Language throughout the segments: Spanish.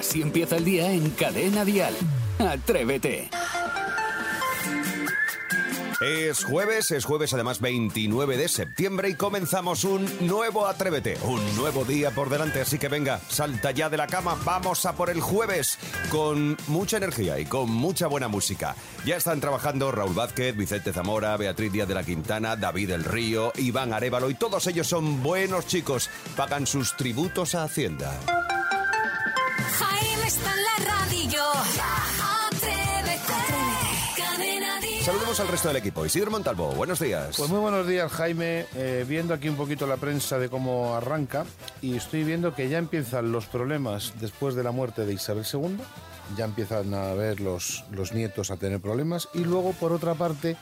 Así empieza el día en Cadena Dial. Atrévete. Es jueves, es jueves además 29 de septiembre y comenzamos un nuevo Atrévete, un nuevo día por delante, así que venga, salta ya de la cama, vamos a por el jueves con mucha energía y con mucha buena música. Ya están trabajando Raúl Vázquez, Vicente Zamora, Beatriz Díaz de la Quintana, David El Río, Iván Arevalo y todos ellos son buenos chicos, pagan sus tributos a Hacienda. Jaime está en la radio. Atrévete. Saludemos al resto del equipo. Isidro Montalvo, buenos días. Pues muy buenos días, Jaime. Eh, viendo aquí un poquito la prensa de cómo arranca, y estoy viendo que ya empiezan los problemas después de la muerte de Isabel II. Ya empiezan a ver los, los nietos a tener problemas. Y luego, por otra parte,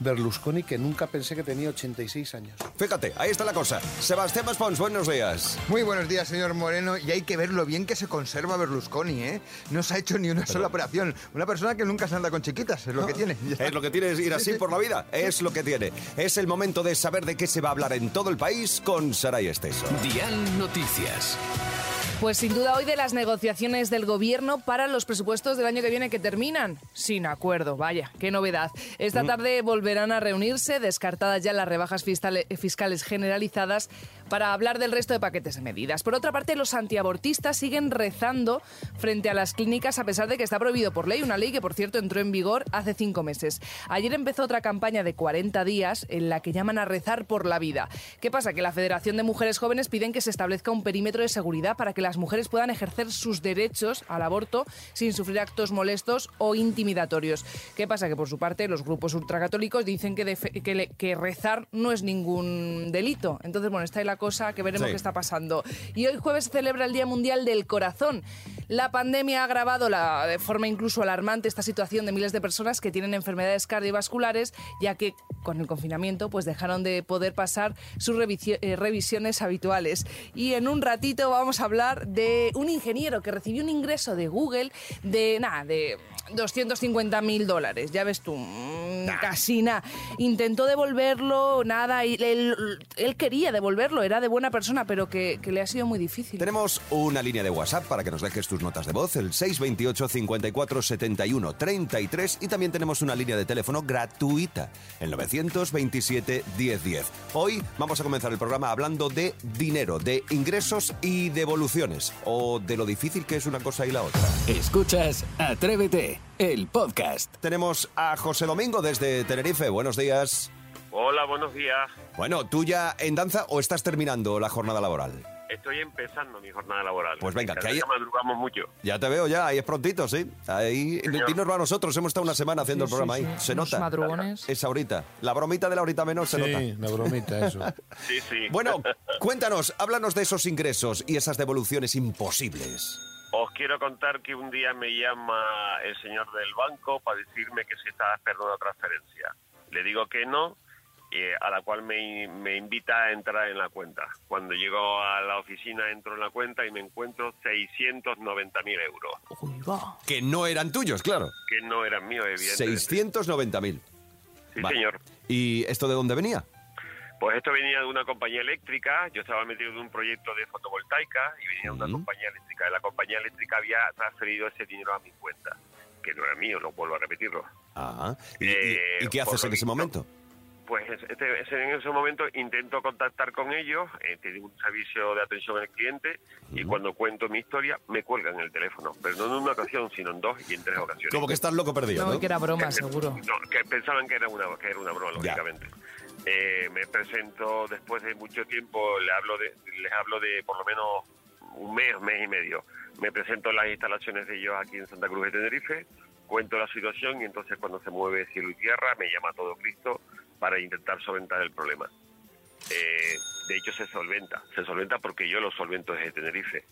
Berlusconi, que nunca pensé que tenía 86 años. Fíjate, ahí está la cosa. Sebastián Maspons, buenos días. Muy buenos días, señor Moreno. Y hay que ver lo bien que se conserva Berlusconi, ¿eh? No se ha hecho ni una sola operación. Una persona que nunca se anda con chiquitas, es lo que tiene. Ya. Es lo que tiene es ir así por la vida. Es lo que tiene. Es el momento de saber de qué se va a hablar en todo el país con Saray Esteso. Dial Noticias. Pues sin duda hoy de las negociaciones del gobierno para los presupuestos del año que viene que terminan sin acuerdo. Vaya, qué novedad. Esta tarde volverán a reunirse, descartadas ya las rebajas fiscale- fiscales generalizadas, para hablar del resto de paquetes de medidas. Por otra parte, los antiabortistas siguen rezando frente a las clínicas a pesar de que está prohibido por ley, una ley que por cierto entró en vigor hace cinco meses. Ayer empezó otra campaña de 40 días en la que llaman a rezar por la vida. ¿Qué pasa? Que la Federación de Mujeres Jóvenes piden que se establezca un perímetro de seguridad para que las mujeres puedan ejercer sus derechos al aborto sin sufrir actos molestos o intimidatorios. ¿Qué pasa? Que por su parte los grupos ultracatólicos dicen que, rezar no es ningún delito. Entonces, bueno, está ahí la cosa que veremos Sí. qué está pasando. Y hoy jueves se celebra el Día Mundial del Corazón. La pandemia ha agravado la, de forma incluso alarmante esta situación de miles de personas que tienen enfermedades cardiovasculares, ya que con el confinamiento pues dejaron de poder pasar sus eh, revisiones habituales. Y en un ratito vamos a hablar de un ingeniero que recibió un ingreso de Google de nada, de 250 mil dólares. Ya ves tú, mm, casi nada. Intentó devolverlo, nada, y él, él quería devolverlo, era de buena persona, pero que, que le ha sido muy difícil. Tenemos una línea de WhatsApp para que nos dejes tus notas de voz, el 628 54 71 33 y también tenemos una línea de teléfono gratuita, el 927 1010. Hoy vamos a comenzar el programa hablando de dinero, de ingresos y devoluciones, o de lo difícil que es una cosa y la otra. Escuchas Atrévete, el podcast. Tenemos a José Domingo desde Tenerife, buenos días. Hola, buenos días. Bueno, ¿tú ya en danza o estás terminando la jornada laboral? Estoy empezando mi jornada laboral. Pues venga, Cada que día madrugamos mucho. Ya te veo ya, ahí es prontito, sí. Ahí, Señor. dinoslo a nosotros, hemos estado una semana haciendo Sí, el programa sí, ahí. sí. Se nota. madrugones. Es ahorita. La bromita de la horita menor se nota. Sí, la bromita, eso. Sí, sí. Bueno, cuéntanos, háblanos de esos ingresos y esas devoluciones imposibles. Os quiero contar que un día me llama el señor del banco para decirme que se estaba esperando una transferencia. Le digo que no, eh, a la cual me, me invita a entrar en la cuenta. Cuando llego a la oficina entro en la cuenta y me encuentro 690.000 euros, Uy, va. Que no eran tuyos, claro. que no eran míos, evidentemente. 690.000. Sí, Vale. señor. ¿Y esto de dónde venía? Pues esto venía de una compañía eléctrica, yo estaba metido en un proyecto de fotovoltaica y venía de una compañía eléctrica. La compañía eléctrica había transferido ese dinero a mi cuenta, que no era mío, lo vuelvo a repetirlo. Ah, ¿y, Eh, y qué haces en ese visto. momento? Pues este- ese- en ese momento intento contactar con ellos, eh, tengo un servicio de atención al cliente y cuando cuento mi historia me cuelgan el teléfono, pero no en una ocasión, sino en dos y en tres ocasiones. Como que estás loco perdido, No, ¿no? que era broma, seguro. No, que pensaban que era una, que era una broma, lógicamente. Eh, me presento después de mucho tiempo, le hablo de, les hablo de por lo menos un mes, mes y medio. Me presento en las instalaciones de ellos aquí en Santa Cruz de Tenerife, cuento la situación y entonces cuando se mueve cielo y tierra me llama todo Cristo para intentar solventar el problema. Eh, de hecho se solventa, se solventa porque yo lo solvento desde Tenerife.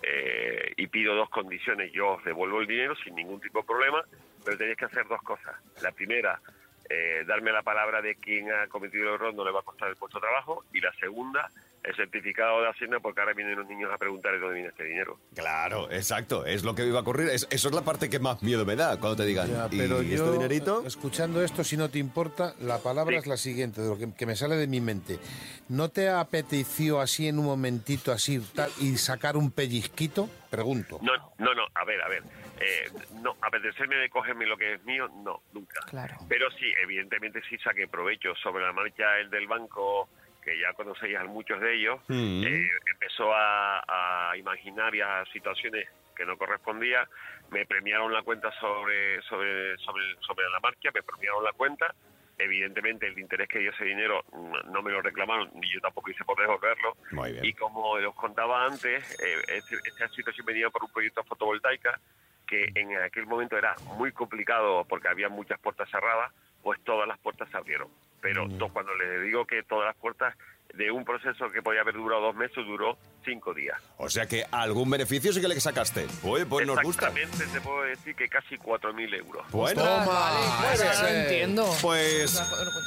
Eh, y pido dos condiciones, yo os devuelvo el dinero sin ningún tipo de problema, pero tenéis que hacer dos cosas. La primera, eh, darme la palabra de quien ha cometido el error no le va a costar el puesto de trabajo y la segunda, el certificado de Hacienda porque ahora vienen los niños a preguntar de dónde viene este dinero. Claro, exacto, es lo que iba a ocurrir. Es- eso es la parte que más miedo me da cuando te digan, Ya, ¿y pero este yo, dinerito? escuchando esto, si no te importa, la palabra Sí. es la siguiente, de lo que, que me sale de mi mente. ¿No te apeteció así en un momentito así tal, y sacar un pellizquito? Pregunto. No, no, no, a ver, a ver. Eh, no, apetecerme de cogerme lo que es mío, no, nunca. Claro. Pero sí, evidentemente sí saqué provecho sobre la marcha el del banco, que ya conocéis a muchos de ellos, Mm. eh, empezó a, a imaginarias situaciones que no correspondía, me premiaron la cuenta sobre, sobre, sobre, sobre la marcha, me premiaron la cuenta, evidentemente el interés que dio ese dinero mm, no me lo reclamaron, ni yo tampoco hice por devolverlo, y como os contaba antes, eh, este- esta situación venía por un proyecto fotovoltaica que en aquel momento era muy complicado porque había muchas puertas cerradas, pues todas las puertas se abrieron. Pero to- cuando les digo que todas las puertas de un proceso que podía haber durado dos meses, duró cinco días. O sea que algún beneficio sí que le sacaste. Oye, pues nos gusta. Exactamente, te puedo decir que casi 4.000 euros. Bueno, Toma, Vale, ese. no entiendo. Pues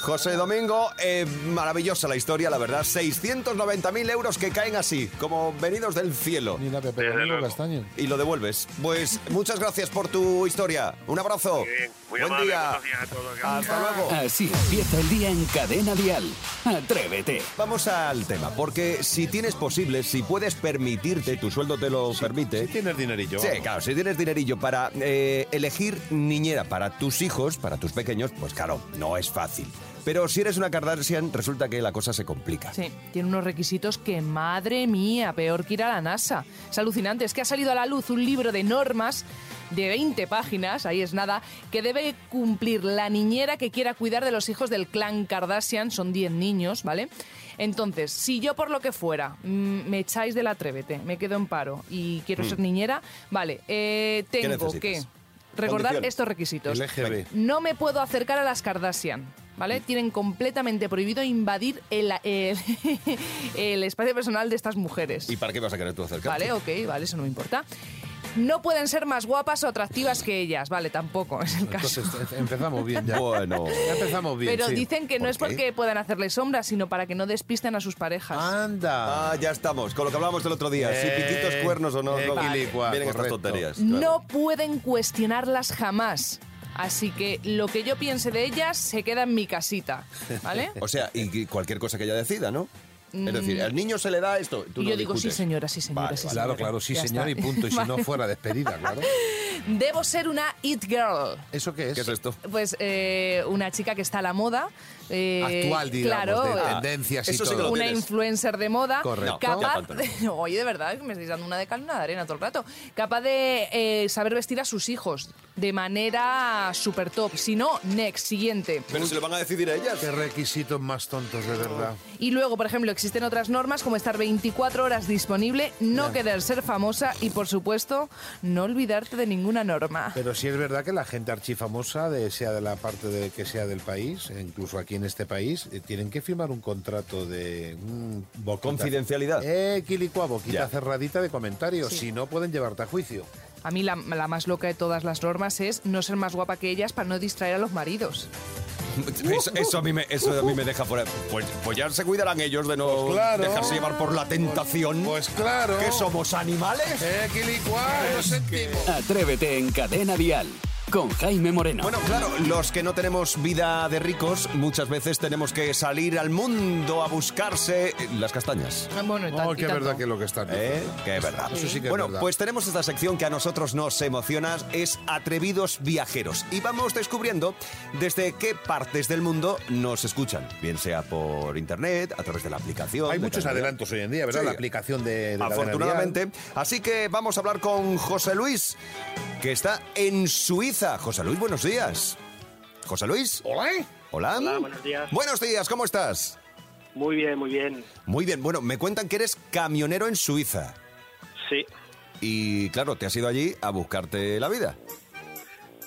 José Domingo, eh, maravillosa la historia, la verdad. 690.000 euros que caen así, como venidos del cielo. Mira, Pepe Desde Domingo luego. Castaño. Y lo devuelves. Pues muchas gracias por tu historia. Un abrazo. Muy bien, muy Buen amable, día. buenos días a todos. Hasta luego. Así empieza el día en Cadena Dial. Atrévete. Vamos al tema, porque si tienes posible, si puedes permitirte, tu sueldo te lo permite. Si tienes dinerillo. Sí, vamos. claro, si tienes dinerillo para eh, elegir niñera para tus hijos, para tus pequeños, pues claro, no es fácil. Pero si eres una Kardashian, resulta que la cosa se complica. Sí, tiene unos requisitos que, madre mía, peor que ir a la NASA. Es alucinante, es que ha salido a la luz un libro de normas de 20 páginas, ahí es nada, que debe cumplir la niñera que quiera cuidar de los hijos del clan Kardashian, son 10 niños, ¿vale? Entonces, si yo por lo que fuera mm, me echáis del atrévete, me quedo en paro y quiero ser niñera, vale, eh, tengo que recordar estos requisitos. No me puedo acercar a las Kardashian, ¿vale? Tienen completamente prohibido invadir el, el, el espacio personal de estas mujeres. ¿Y para qué vas a querer tú acercarte? Vale, ok, vale, eso no me importa. No pueden ser más guapas o atractivas que ellas, vale, tampoco es el caso. Entonces, eh, empezamos bien ya. Bueno. Ya empezamos bien. Pero sí. dicen que no ¿Por es qué? porque puedan hacerle sombra, sino para que no despisten a sus parejas. Anda. Ah, ya estamos, con lo que hablábamos el otro día. si Eh, piquitos, cuernos o no. vienen estas tonterías. No pueden cuestionarlas jamás. Así que lo que yo piense de ellas se queda en mi casita, ¿vale? O sea, y cualquier cosa que ella decida, ¿no? Es decir, al niño se le da esto. Tú Mm. y no yo digo, sí señora, sí señora, Vale, sí vale. señora. Claro, claro, sí, Ya señor, está. y punto. Y si no fuera despedida, claro. Debo ser una it girl. ¿Eso qué es? ¿Qué es esto? Pues eh, una chica que está a la moda. Eh, Actual, digamos, claro, de eh, tendencias y sí todo. lo una tienes. influencer de moda Correcto. Capaz no. de, oye de verdad que me estáis dando una de cal y una de arena todo el rato capaz de eh, saber vestir a sus hijos de manera super top si no next siguiente Pero se lo van a decidir a ellas. Qué requisitos más tontos, de verdad. y luego por ejemplo existen otras normas como estar 24 horas disponible no querer ser famosa y por supuesto no olvidarte de ninguna norma Pero sí es verdad que la gente archifamosa, de, sea de la parte de que sea del país, e incluso aquí en este país, eh, tienen que firmar un contrato de mm, boquita- Confidencialidad. Eh, quilicua, boquita Ya. cerradita de comentarios. Sí. Si no, pueden llevarte a juicio. a mí la, la más loca de todas las normas es no ser más guapa que ellas para no distraer a los maridos Eso, eso a mí me, eso a mí me deja fuera. Pues, pues ya se cuidarán ellos de no Pues claro. dejarse llevar por la tentación. Pues claro. ¿Que somos animales? Eh, quilicua, lo sentimos. Atrévete en Cadena Dial. Con Jaime Moreno. Bueno, claro, los que no tenemos vida de ricos, muchas veces tenemos que salir al mundo a buscarse las castañas. bueno y, tan- Oh, y qué tanto. verdad que es lo que está. ¿Eh? Que es verdad. Eso sí que es bueno, verdad. pues tenemos esta sección que a nosotros nos emociona, es Atrevidos Viajeros. Y vamos descubriendo desde qué partes del mundo nos escuchan, bien sea por internet, a través de la aplicación. Hay muchos adelantos hoy en día, ¿verdad? Sí. La aplicación de, de Afortunadamente. Así que vamos a hablar con José Luis, que está en Suiza. José Luis, buenos días. José Luis. Hola. Hola. Hola, buenos días. Buenos días, ¿cómo estás? Muy bien, muy bien. Muy bien, bueno, me cuentan que eres camionero en Suiza. Sí, Y claro, te has ido allí a buscarte la vida.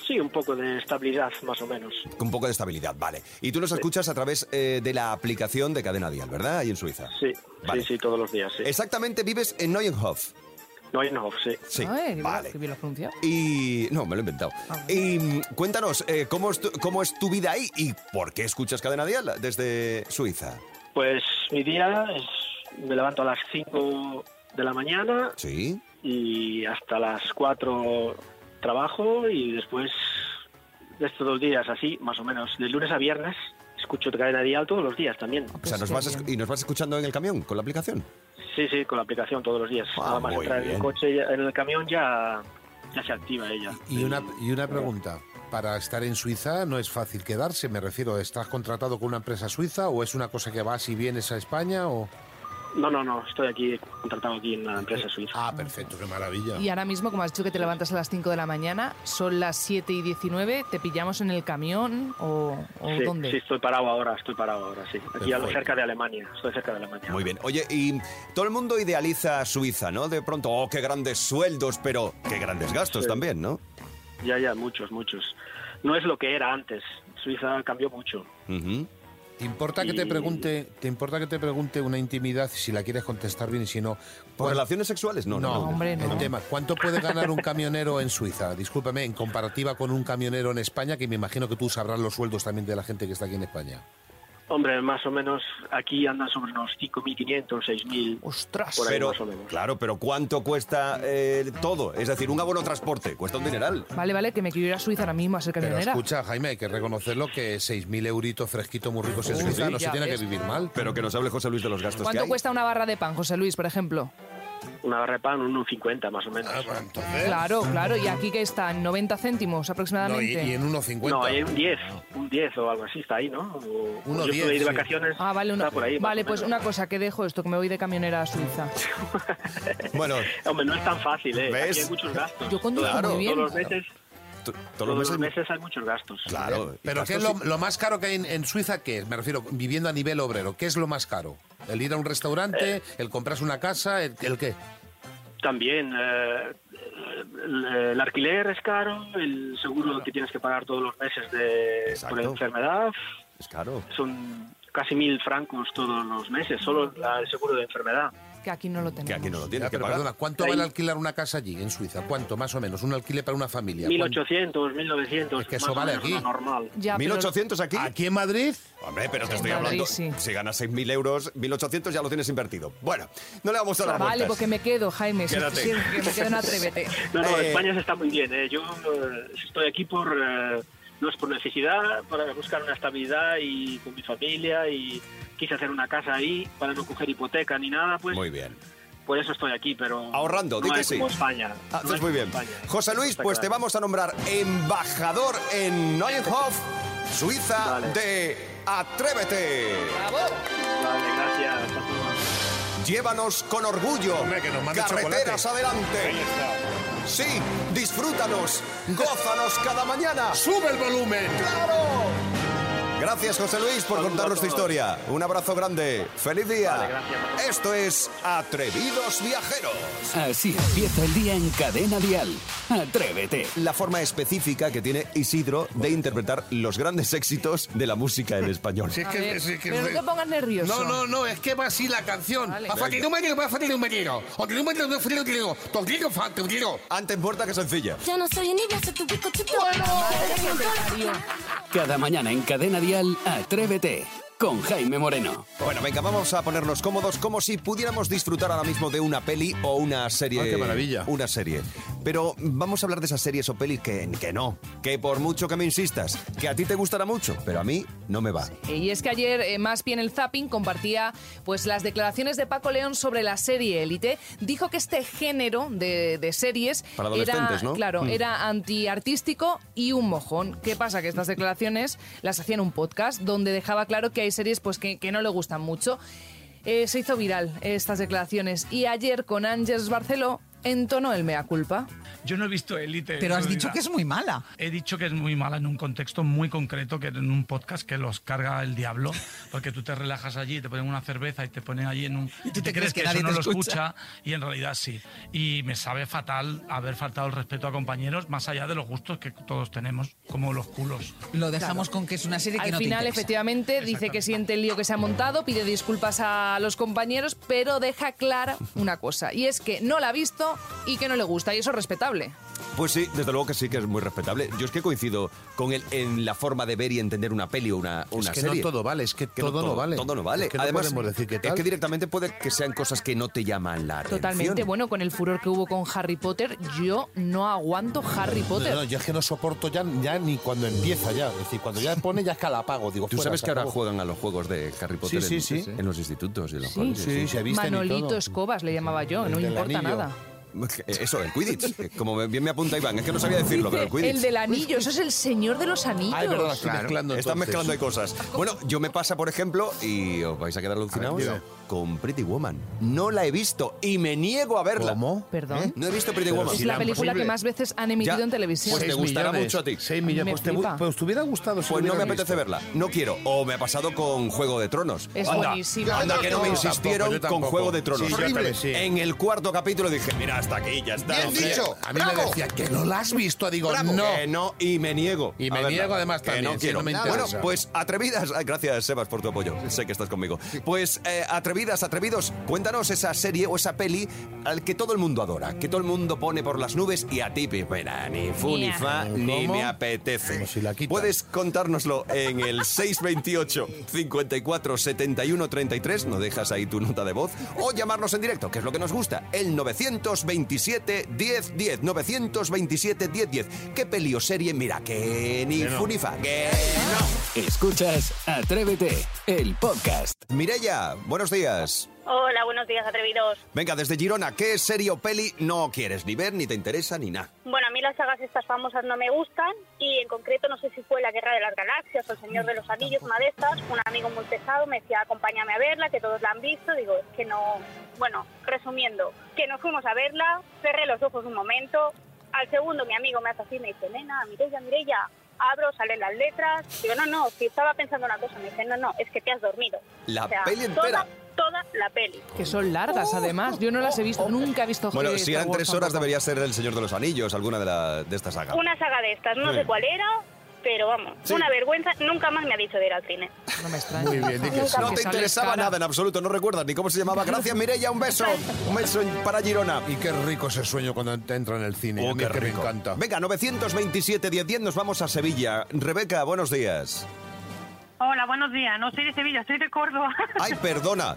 sí, un poco de estabilidad, más o menos. Con un poco de estabilidad, vale. Y tú nos escuchas a través eh, de la aplicación de Cadena Dial, ¿verdad? Ahí en Suiza. Sí, Vale. sí, sí, todos los días, sí. Exactamente, vives en Neuenhof. No hay no, sí. Sí, Ay, vale. qué bien lo has pronunciado. Y... No, me lo he inventado. Ah. Y mm, cuéntanos, eh, ¿cómo, es tu, ¿cómo es tu vida ahí y por qué escuchas Cadena Dial desde Suiza? Pues mi día es Me levanto a las 5 de la mañana Sí. y hasta las 4 trabajo y después de estos dos días así, más o menos, de lunes a viernes, escucho cadena dial todos los días también. O sea, nos vas esc- y nos vas escuchando en el camión con la aplicación. Sí, sí, con la aplicación todos los días. Ah, Nada más entrar en bien. el coche, en el camión ya, ya se activa ella. Y una, y una pregunta. Para estar en Suiza no es fácil quedarse, me refiero, ¿estás contratado con una empresa suiza o es una cosa que vas y vienes a España o...? No, no, no, estoy aquí contratado aquí en una empresa suiza. Ah, perfecto, qué maravilla. Y ahora mismo, como has dicho que te levantas a las 5 de la mañana, son las 7 y 19, ¿te pillamos en el camión o, o sí, dónde? sí, estoy parado ahora, estoy parado ahora, sí. Aquí cerca de Alemania, estoy cerca de Alemania. Muy bien. Oye, y todo el mundo idealiza Suiza, ¿no? De pronto, oh, qué grandes sueldos, pero qué grandes gastos Sí. también, ¿no? Ya, ya, muchos, muchos. No es lo que era antes. Suiza cambió mucho. Ujú. ¿Te importa que te Y- pregunte, te importa que te pregunte una intimidad si la quieres contestar bien y si no? ¿Por ¿cuál- relaciones sexuales? No, no. No, no. hombre, no. El tema, ¿cuánto puede ganar un camionero en Suiza? Discúlpeme, en comparativa con un camionero en España, que me imagino que tú sabrás los sueldos también de la gente que está aquí en España. Hombre, más o menos aquí andan sobre unos 5.500, 6.000. ¡Ostras! Por ahí Pero, más o menos. claro, pero ¿cuánto cuesta eh, todo? Es decir, un abono transporte cuesta un dineral. Vale, vale, que me quiero ir a Suiza ahora mismo a ser Pero camionera. escucha, Jaime, hay que reconocerlo que 6.000 euritos fresquito muy ricos en Suiza no se tiene ves. que vivir mal. Pero que nos hable José Luis de los gastos que ¿Cuánto hay. cuesta una barra de pan, José Luis, por ejemplo? Una barra de pan, un 1,50 más o menos. Ah, entonces... Claro, claro. ¿Y aquí que está? ¿En 90 céntimos No, y, aproximadamente? y en 1,50. No, hay un 10, un 10 o algo así, está ahí, ¿no? O- Uno yo 10, estuve ahí de sí. vacaciones. Ah, vale, una... está por ahí, vale pues una cosa, que dejo esto, que me voy de camionera a Suiza. Bueno, Hombre, no es tan fácil, ¿eh? ¿Ves? Aquí hay muchos gastos. Yo conduzco Claro. muy bien. Todos los meses, todos los meses hay muchos gastos. Claro. Pero y ¿qué es lo, gastos lo más caro que hay en, en Suiza? ¿Qué es? Me refiero, viviendo a nivel obrero. ¿Qué es lo más caro? ¿El ir a un restaurante? ¿El comprarse una casa? ¿El, el qué? También eh, el, el alquiler es caro, el seguro que tienes que pagar todos los meses de, Exacto. por enfermedad Es caro. son casi mil francos todos los meses, solo la- el seguro de enfermedad. Que aquí no lo tenemos. Que aquí no lo Ya, tienes que pero pagar. perdona, ¿cuánto vale alquilar una casa allí, en Suiza? ¿Cuánto, más o menos? Un alquiler para una familia. ¿Cuánto? 1800, 1900, Es que eso vale aquí. normal. Ya, pero- 1.800 aquí. ¿Aquí en Madrid? Hombre, pero te estoy Madrid, hablando. sí. Si ganas 6.000 euros, 1.800 ya lo tienes invertido. Bueno, no le vamos a dar Vale, vueltas. porque me quedo, Jaime. Quédate. si- que me quedo en Atrévete. No, no, Eh, España se está muy bien. ¿eh? Yo eh, estoy aquí por eh, no es por necesidad, para buscar una estabilidad y con mi familia y quise hacer una casa ahí para no coger hipoteca ni nada, pues Muy bien. por eso estoy aquí, pero Ahorrando, di no que es sí. como España. Ah, no Haces es muy bien. España. José Luis, Está pues te vamos a nombrar embajador en Neuenhof, Suiza, Vale. de Atrévete. Vale, gracias a todos. Llévanos con orgullo. Hombre, que nos mande Carreteras chocolate. adelante. Sí, disfrútanos, gózanos cada mañana. ¡Sube el volumen! ¡Claro! Gracias, José Luis, por Saludos contarnos tu historia. Un abrazo grande. ¡Feliz día! Vale, gracias. Esto es Atrevidos Viajeros. Así empieza el día en Cadena Dial. Atrévete. La forma específica que tiene Isidro de interpretar los grandes éxitos de la música en español. Si es A que- ver, es que- pero no te pongas nervioso. No, no, no, es que va así la canción. Vale. Un un un un. Antes muerta que sencilla. Yo no soy soy tu pico chico. Cada mañana en Cadena Dial, Atrévete. Con Jaime Moreno. Bueno, venga, vamos a ponernos cómodos como si pudiéramos disfrutar ahora mismo de una peli o una serie. Ah, qué maravilla. Una serie. Pero vamos a hablar de esas series o pelis que, que no. Que por mucho que me insistas, que a ti te gustará mucho, pero a mí no me va. Y es que ayer, eh, más bien el Zapping compartía pues las declaraciones de Paco León sobre la serie Élite. Dijo que este género de, de series Para adolescentes, era, ¿no? claro, Mm. era antiartístico y un mojón. ¿Qué pasa? Que estas declaraciones las hacía en un podcast donde dejaba claro que hay series pues que, que no le gustan mucho. Eh, se hizo viral estas declaraciones y ayer con Ángeles Barceló entonó el mea culpa. Yo no he visto Élite. Pero has eso dicho que es muy mala. He dicho que es muy mala en un contexto muy concreto, que en un podcast que los carga el diablo, porque tú te relajas allí, te ponen una cerveza y te ponen allí en un... Y tú y te crees que eso nadie no te lo escucha. escucha y en realidad sí. Y me sabe fatal haber faltado el respeto a compañeros, más allá de los gustos que todos tenemos, como los culos. Lo dejamos con que es una serie que Al no te final, interesa. efectivamente, dice que siente el lío que se ha montado, pide disculpas a los compañeros, pero deja clara una cosa, y es que no la ha visto y que no le gusta, y eso es respetable. Pues sí, desde luego que sí que es muy respetable. Yo es que coincido con él en la forma de ver y entender una peli o una, una Es que serie. no todo vale, es que, Que todo, no vale. Todo no vale. Es que no Además, podemos decir que es que directamente puede que sean cosas que no te llaman la atención. Totalmente. Bueno, con el furor que hubo con Harry Potter, yo no aguanto Harry Potter. No, no, yo es que no soporto ya, ya ni cuando empieza ya. Es decir, cuando ya pone ya es que la apago. Digo, Tú fuera, sabes que ahora juegan a los juegos de Harry Potter Sí, sí, en, sí. en los institutos y en los Sí. colegios. Sí, se visten y Manolito todo. Escobas le llamaba yo, El no importa anillo. nada. Eso, el Quidditch. Como bien me apunta Iván, es que no sabía decirlo, pero el Quidditch. el del anillo, eso es el señor de los anillos. Ay, Claro, mezclando Están mezclando de cosas. Bueno, yo me pasa, por ejemplo, y os vais a quedar alucinados. Con Pretty Woman. No la he visto y me niego a verla. ¿Cómo? Perdón. No he visto Pretty Pero Woman. Es la la película que más veces han emitido Ya, en televisión. pues te gustará millones, mucho a ti. Seis millones. Me Pues te, pues te hubiera gustado si Pues no me apetece visto. verla. No quiero. O me ha pasado con Juego de Tronos. Es Anda, buenísima. Anda, que no me insistieron tampoco, con. Juego de Tronos. Sí, sí. En el cuarto capítulo dije, mira, hasta aquí, ya está. Bien hombre. dicho. A mí me ¡Bravo! decía que no la has visto. Digo, Bravo. no. Que no, y me niego. Y me verla. niego además Que también, no quiero. no me bueno, interesa. pues atrevidas. Gracias, Sebas, por tu apoyo. Sé que estás conmigo. Pues eh, atrevidas, atrevidos, cuéntanos esa serie o esa peli al que todo el mundo adora, que todo el mundo pone por las nubes y a ti, pues, mira, ni fu ni fa, ni me apetece. Como si la quitan. Puedes contárnoslo en el 628 54 71 33, no dejas ahí tu nota de voz, o llamarnos en directo, que es lo que nos gusta, el 927 10 10, 927 10 10. ¿Qué peli o serie? Mira, que ni fu ni fa, que no. Escuchas Atrévete, el podcast. Mireya, buenos días. Hola, buenos días, atrevidos. Venga, desde Girona, ¿qué serie o peli no quieres ni ver, ni te interesa, ni nada? Bueno, a mí las sagas estas famosas no me gustan y en concreto no sé si fue La Guerra de las Galaxias o El Señor de los Anillos, una de estas. Un amigo muy pesado me decía, acompáñame a verla, que todos la han visto. Digo, es que no... Bueno, resumiendo, que nos fuimos a verla, cerré los ojos un momento. Al segundo mi amigo me hace así, me dice, nena, Mireya, Mireya, abro, salen las letras. Digo, no, no, si estaba pensando una cosa. Me dice, no, no, es que te has dormido. La O sea, peli entera. Toda, toda la peli. Que son largas, además. Yo no las he visto, nunca he visto Bueno, si eran tres horas debería ser El Señor de los Anillos, alguna de, la, de esta saga. Una saga de estas, no sé cuál era, pero vamos, Sí. una vergüenza. Nunca más me ha dicho de ir al cine. No me extraña. Muy bien, sí. No te interesaba cara. nada en absoluto, no recuerdas ni cómo se llamaba. Gracias, Mireya, un beso. Un beso para Girona. Y qué rico ese sueño cuando te entra en el cine. Oh, qué que me rico. encanta. Venga, 927 10 10, nos vamos a Sevilla. Rebeca, buenos días. Hola, buenos días. No soy de Sevilla, soy de Córdoba. Ay, perdona.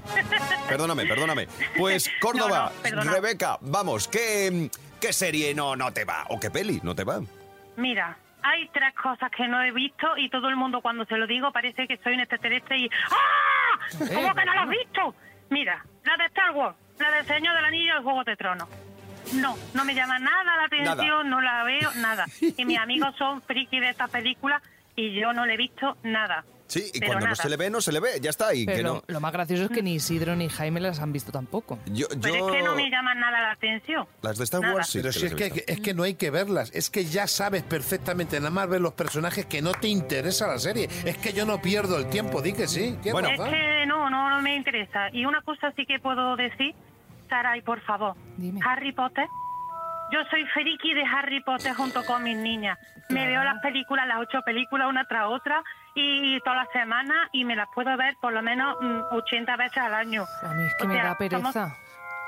Perdóname, perdóname. Pues Córdoba, No, no, perdona. Rebeca, vamos, ¿qué, ¿qué serie no, no te va? ¿O qué peli no te va? Mira, hay tres cosas que no he visto y todo el mundo cuando se lo digo parece que soy un extraterrestre y ¡Ah! ¿Cómo que no lo has visto? Mira, la de Star Wars, la del Señor del Anillo y el Juego de Tronos. No, no me llama nada la atención, Nada. no la veo, nada. Y mis amigos son friki de estas películas y yo no le he visto nada. Sí, y Pero cuando no se le ve, no se le ve, ya está. Y Pero que lo, no. lo más gracioso es que ni Isidro ni Jaime las han visto tampoco. Yo, Pero es que no me llaman nada la atención. Las de Star Nada. Wars sí. Pero que si es que, es que no hay que verlas, es que ya sabes perfectamente, nada más ver los personajes que no te interesa la serie. Es que yo no pierdo el tiempo, di que sí. ¿Qué Bueno. Es que no, no, no me interesa. Y una cosa sí que puedo decir, Saray, por favor. Dime. Harry Potter. Yo soy friki de Harry Potter junto con mis niñas. Me veo las películas, las ocho películas, una tras otra, y todas las semanas, y me las puedo ver por lo menos mm, 80 veces al año. A mí es que O me sea, da pereza. somos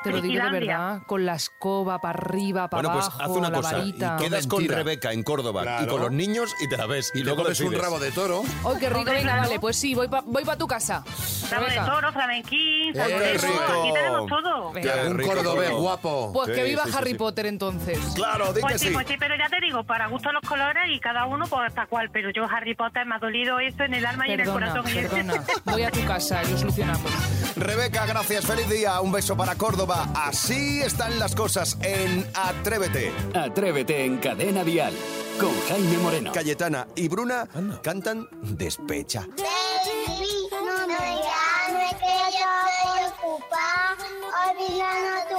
Te lo digo de verdad, con la escoba para arriba, para Bueno, pues abajo, haz una la cosa. varita. Y quedas con. Rebeca en Córdoba y con los niños y te la ves. Y Y luego ves un rabo de toro. ¡Ay, qué rico! Venga, vale, pues sí, voy para voy pa tu casa. Rabo de toro, flamenquín, ¡Qué salsero, aquí tenemos todo. Un cordobés guapo. Pues que viva sí, Harry sí. Potter entonces. Claro, di Pues sí, sí. pues sí, pero ya te digo, para gusto los colores y cada uno por hasta cual. Pero yo, Harry Potter, me ha dolido eso en el alma y en el corazón. Y- perdona. Voy a tu casa y lo solucionamos. Rebeca, gracias, feliz día, un beso para Córdoba. Así están las cosas en Atrévete. Atrévete en Cadena Dial con Jaime Moreno. Cayetana y Bruna cantan Despecha. Baby, no me llames que yo estoy ocupada olvidando a tu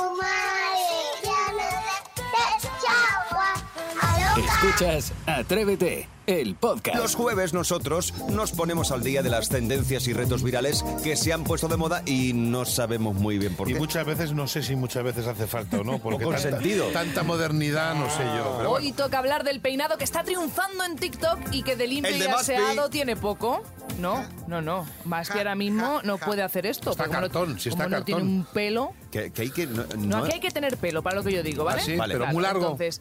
Escuchas Atrévete, el podcast. Los jueves nosotros nos ponemos al día de las tendencias y retos virales que se han puesto de moda y no sabemos muy bien por Y qué. muchas veces, no sé si muchas veces hace falta o no, porque Poco tanta, sentido. tanta modernidad, no sé yo. pero Hoy toca hablar del peinado que está triunfando en TikTok y que de limpio El y aseado tiene poco. No, no, no. Más que ahora mismo no puede hacer esto. Está porque como no- cartón, si está como no tiene cartón. un pelo. Que, que hay que... No, No, no- aquí hay que tener pelo, para lo que yo digo, ¿vale? Ah, sí, Vale. pero Claro, muy largo. Entonces,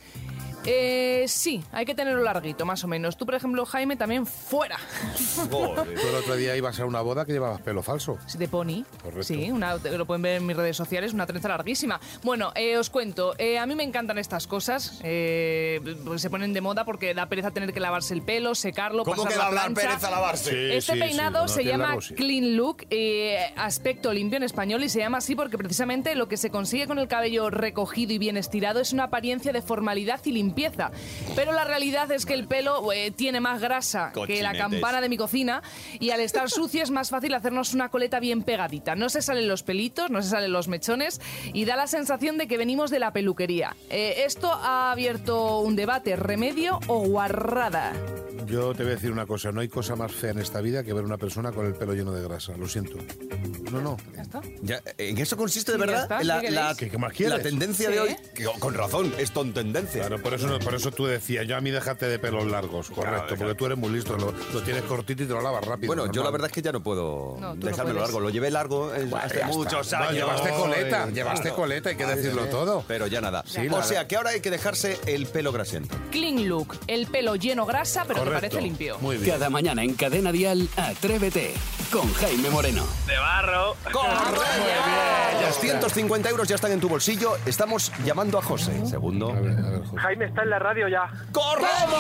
Eh, sí, hay que tenerlo larguito, más o menos. Tú, por ejemplo, Jaime, también fuera. Tú el otro día ibas a una boda que llevabas pelo falso. Sí, De pony. Correcto. Sí, una, lo pueden ver en mis redes sociales, una trenza larguísima. Bueno, eh, os cuento, eh, a mí me encantan estas cosas. eh, porque se ponen de moda porque da pereza tener que lavarse el pelo, secarlo, ¿Cómo pasar que la da plancha. pereza lavarse? Este peinado se llama clean look, eh, aspecto limpio en español, y se llama así porque precisamente lo que se consigue con el cabello recogido y bien estirado es una apariencia de formalidad y limpieza. Pero la realidad es que el pelo eh, tiene más grasa que la campana de mi cocina y al estar sucio es más fácil hacernos una coleta bien pegadita. No se salen los pelitos, no se salen los mechones y da la sensación de que venimos de la peluquería. Eh, esto ha abierto un debate, remedio o guarrada. Yo te voy a decir una cosa, no hay cosa más fea en esta vida que ver una persona con el pelo lleno de grasa, lo siento. No, no. ¿Ya está? Ya, ¿En eso consiste de Sí, ya verdad? está, la, ¿qué la- queréis? ¿Qué- qué más quieres? la tendencia Sí. de hoy. que, con razón, es ton tendencia. Claro, por eso, no- por eso tú decías, yo a mí déjate de pelos largos, correcto, porque tú eres muy listo, lo, lo tienes cortito y te lo lavas rápido. Bueno, yo la verdad es que ya no puedo No, dejármelo largo. Lo llevé largo eh, Bueno, hace muchos No, años. llevaste coleta, Ay, llevaste coleta, hay que decirlo todo. Pero ya nada. Sí, o la- sea, que ahora hay que dejarse el pelo grasiento. Clean look, el pelo lleno grasa pero que Correcto. parece limpio. Muy bien. Cada mañana en Cadena Dial, Atrévete con Jaime Moreno. De barro. 250 euros ya están en tu bolsillo. Estamos llamando a José. Segundo. A ver, a ver, José. Jaime está en la radio ya. ¡Correcto!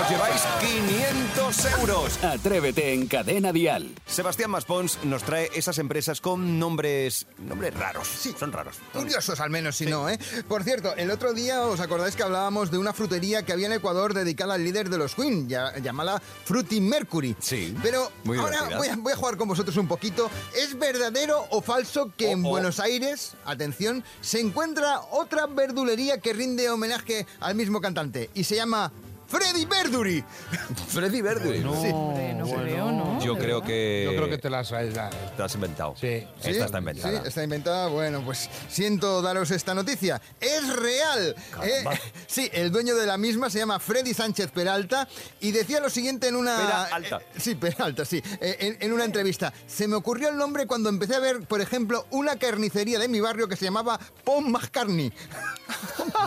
Os lleváis 500 euros. Atrévete en Cadena Dial. Sebastián Maspons nos trae esas empresas con nombres nombres raros. Sí, son raros. Curiosos al menos, si no, ¿eh? Por cierto, el otro día os acordáis que hablábamos de una frutería que había en Ecuador dedicada al líder de los Queen, ya- llamada Fruity Mercury. Sí, Pero muy ahora voy a, voy a jugar con vosotros un poquito. ¿Es verdadero o falso que en oh. Buenos Aires, atención, se encuentra otra verdulería que rinde homenaje al mismo cantante y se llama Freddy Verduri? Freddy. Sí. Hombre, no creo, ¿no? Yo ¿De creo que. Yo creo que te las has... te has inventado. Sí. ¿Sí? Esta está inventada. Sí, está inventada. Bueno, pues siento daros esta noticia. ¡Es real! Eh, sí, el dueño de la misma se llama Freddy Sánchez Peralta y decía lo siguiente en una... Peralta. eh, sí, Peralta, sí. Eh, en, en una entrevista. Se me ocurrió el nombre cuando empecé a ver, por ejemplo, una carnicería de mi barrio que se llamaba Pom McCartney.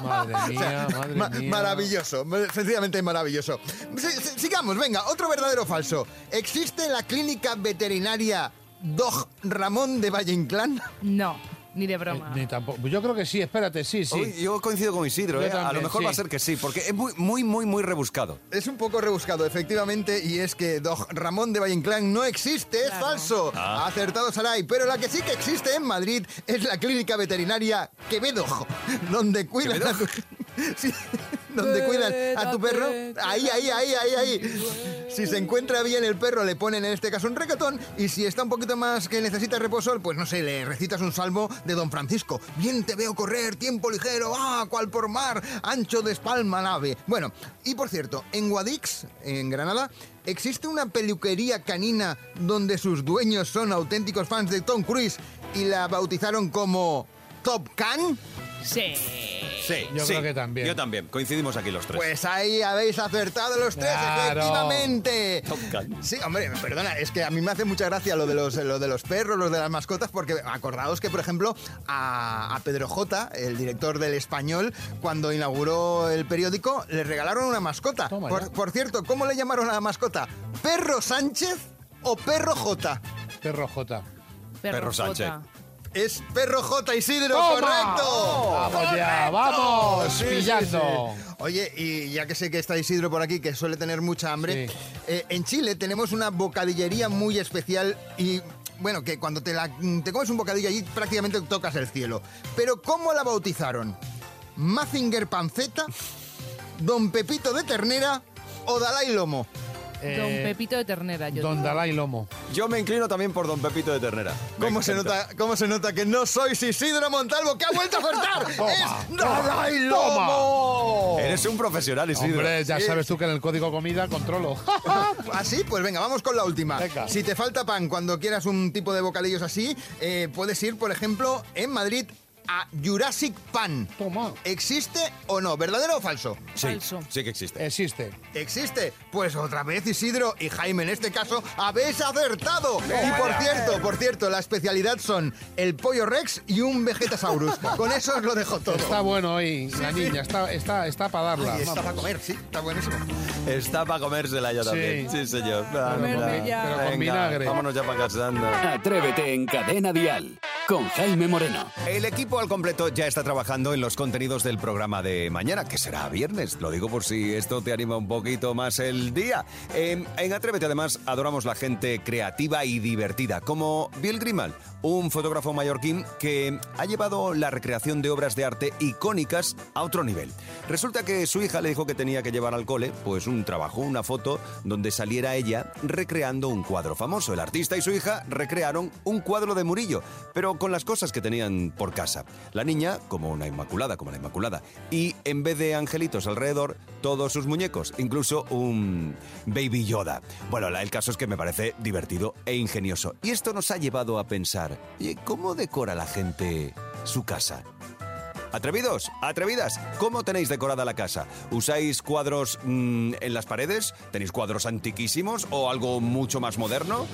Madre O sea, mía, madre ma- mía. Maravilloso, sencillamente maravilloso. Si- si- sigamos, venga, otro verdadero o falso. ¿Existe la clínica veterinaria Dog Ramón de Valle Inclán? No, ni de broma. Ni tampoco. Yo creo que sí, espérate, sí, sí. Uy, yo coincido con Isidro, ¿eh? a lo mejor va a ser que sí, porque es muy, muy, muy, muy rebuscado. Es un poco rebuscado, efectivamente, y es que Dog Ramón de Valle Inclán no existe, es falso. Ah. Acertado Saray, pero la que sí que existe en Madrid es la clínica veterinaria Quevedo, donde cuidan a tu... Sí, donde cuidan a tu perro. Ahí, ahí, ahí, ahí, ahí. Si se encuentra bien el perro, le ponen en este caso un recatón, y si está un poquito más que necesita reposo, pues no sé, le recitas un salmo de Don Francisco. Bien te veo correr, tiempo ligero, ah, cual por mar, ancho de espalma nave. Bueno, y por cierto, en Guadix, en Granada, existe una peluquería canina donde sus dueños son auténticos fans de Tom Cruise y la bautizaron como Top Can. Sí. Sí, Yo sí. creo que también. Yo también. Coincidimos aquí los tres. Pues ahí habéis acertado los tres, Claro. efectivamente. Top Gun. Sí, hombre, perdona, es que a mí me hace mucha gracia lo de los, lo de los perros, los de las mascotas, porque acordaos que, por ejemplo, a, a Pedro J, el director del Español, cuando inauguró el periódico, le regalaron una mascota. Por, cierto, ¿cómo le llamaron a la mascota? ¿Perro Sánchez o Perro J? Perro J. Perro Sánchez. Jota. Es Perro J, Isidro, ¡Toma! correcto. Vamos ya, vamos, Sí, pillando. sí. Oye, y ya que sé que está Isidro por aquí, que suele tener mucha hambre, eh, en Chile tenemos una bocadillería muy especial y... Bueno, que cuando te, la, te comes un bocadillo allí prácticamente tocas el cielo. Pero ¿cómo la bautizaron? ¿Mazinger Panceta? ¿Don Pepito de Ternera? ¿O Dalai Lomo? Don Eh, Pepito de Ternera. Yo Don digo. Dalai Lomo. Yo me inclino también por Don Pepito de Ternera. ¿Cómo se, nota, ¿Cómo se nota que no sois Isidro Montalvo, que ha vuelto a acertar? Toma, ¡Es Dalai toma. Lomo! Eres un profesional, Isidro. Hombre, ya Sí. sabes tú que en el código comida controlo. ¿Así? Pues venga, vamos con la última. Venga. Si te falta pan cuando quieras un tipo de bocadillos así, eh, puedes ir, por ejemplo, en Madrid a Jurassic Pan. Toma. ¿Existe o no? ¿Verdadero o falso? Sí, Falso. sí que existe. Existe. ¿Existe? Pues otra vez Isidro y Jaime en este caso habéis acertado. Y por cierto, por cierto, la especialidad son el pollo rex y un vegetasaurus. Con eso os lo dejo todo. Está bueno hoy la niña, está, está, está para darla. Ay, está para comer, sí, está buenísimo. Está para comérsela ya también. Sí, señor. Comerme ya. Pero con Venga, vinagre. Vámonos ya para casa, anda. Atrévete en Cadena Dial con Jaime Moreno. El equipo al completo ya está trabajando en los contenidos del programa de mañana, que será viernes. Lo digo por si esto te anima un poquito más el día. Eh, en Atrévete, además, adoramos la gente creativa y divertida, como Bill Grimal, un fotógrafo mallorquín que ha llevado la recreación de obras de arte icónicas a otro nivel. Resulta que su hija le dijo que tenía que llevar al cole pues un trabajo, una foto donde saliera ella recreando un cuadro famoso. El artista y su hija recrearon un cuadro de Murillo, pero con las cosas que tenían por casa. La niña, como una inmaculada, como la inmaculada, y en vez de angelitos alrededor, todos sus muñecos, incluso un baby Yoda. Bueno, el caso es que me parece divertido e ingenioso. Y esto nos ha llevado a pensar, ¿cómo decora la gente su casa? Atrevidos, atrevidas, ¿cómo tenéis decorada la casa? ¿Usáis cuadros mm, en las paredes? ¿Tenéis cuadros antiquísimos o algo mucho más moderno?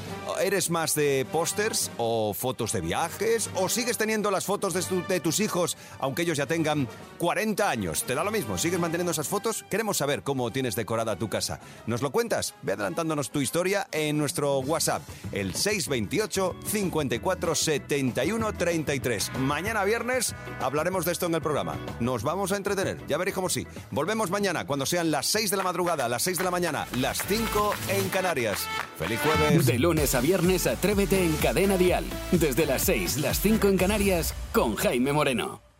¿Eres más de pósters o fotos de viajes? ¿O sigues teniendo las fotos de, tu- de tus hijos aunque ellos ya tengan 40 años? ¿Te da lo mismo? ¿Sigues manteniendo esas fotos? Queremos saber cómo tienes decorada tu casa. ¿Nos lo cuentas? Ve adelantándonos tu historia en nuestro WhatsApp, el 628 54 71 33. Mañana viernes hablaremos de en el programa. Nos vamos a entretener, ya veréis cómo sí. Volvemos mañana cuando sean las 6 de la madrugada, las 6 de la mañana, las 5 en Canarias. ¡Feliz jueves! De lunes a viernes, Atrévete en Cadena Dial. Desde las 6, las 5 en Canarias, con Jaime Moreno.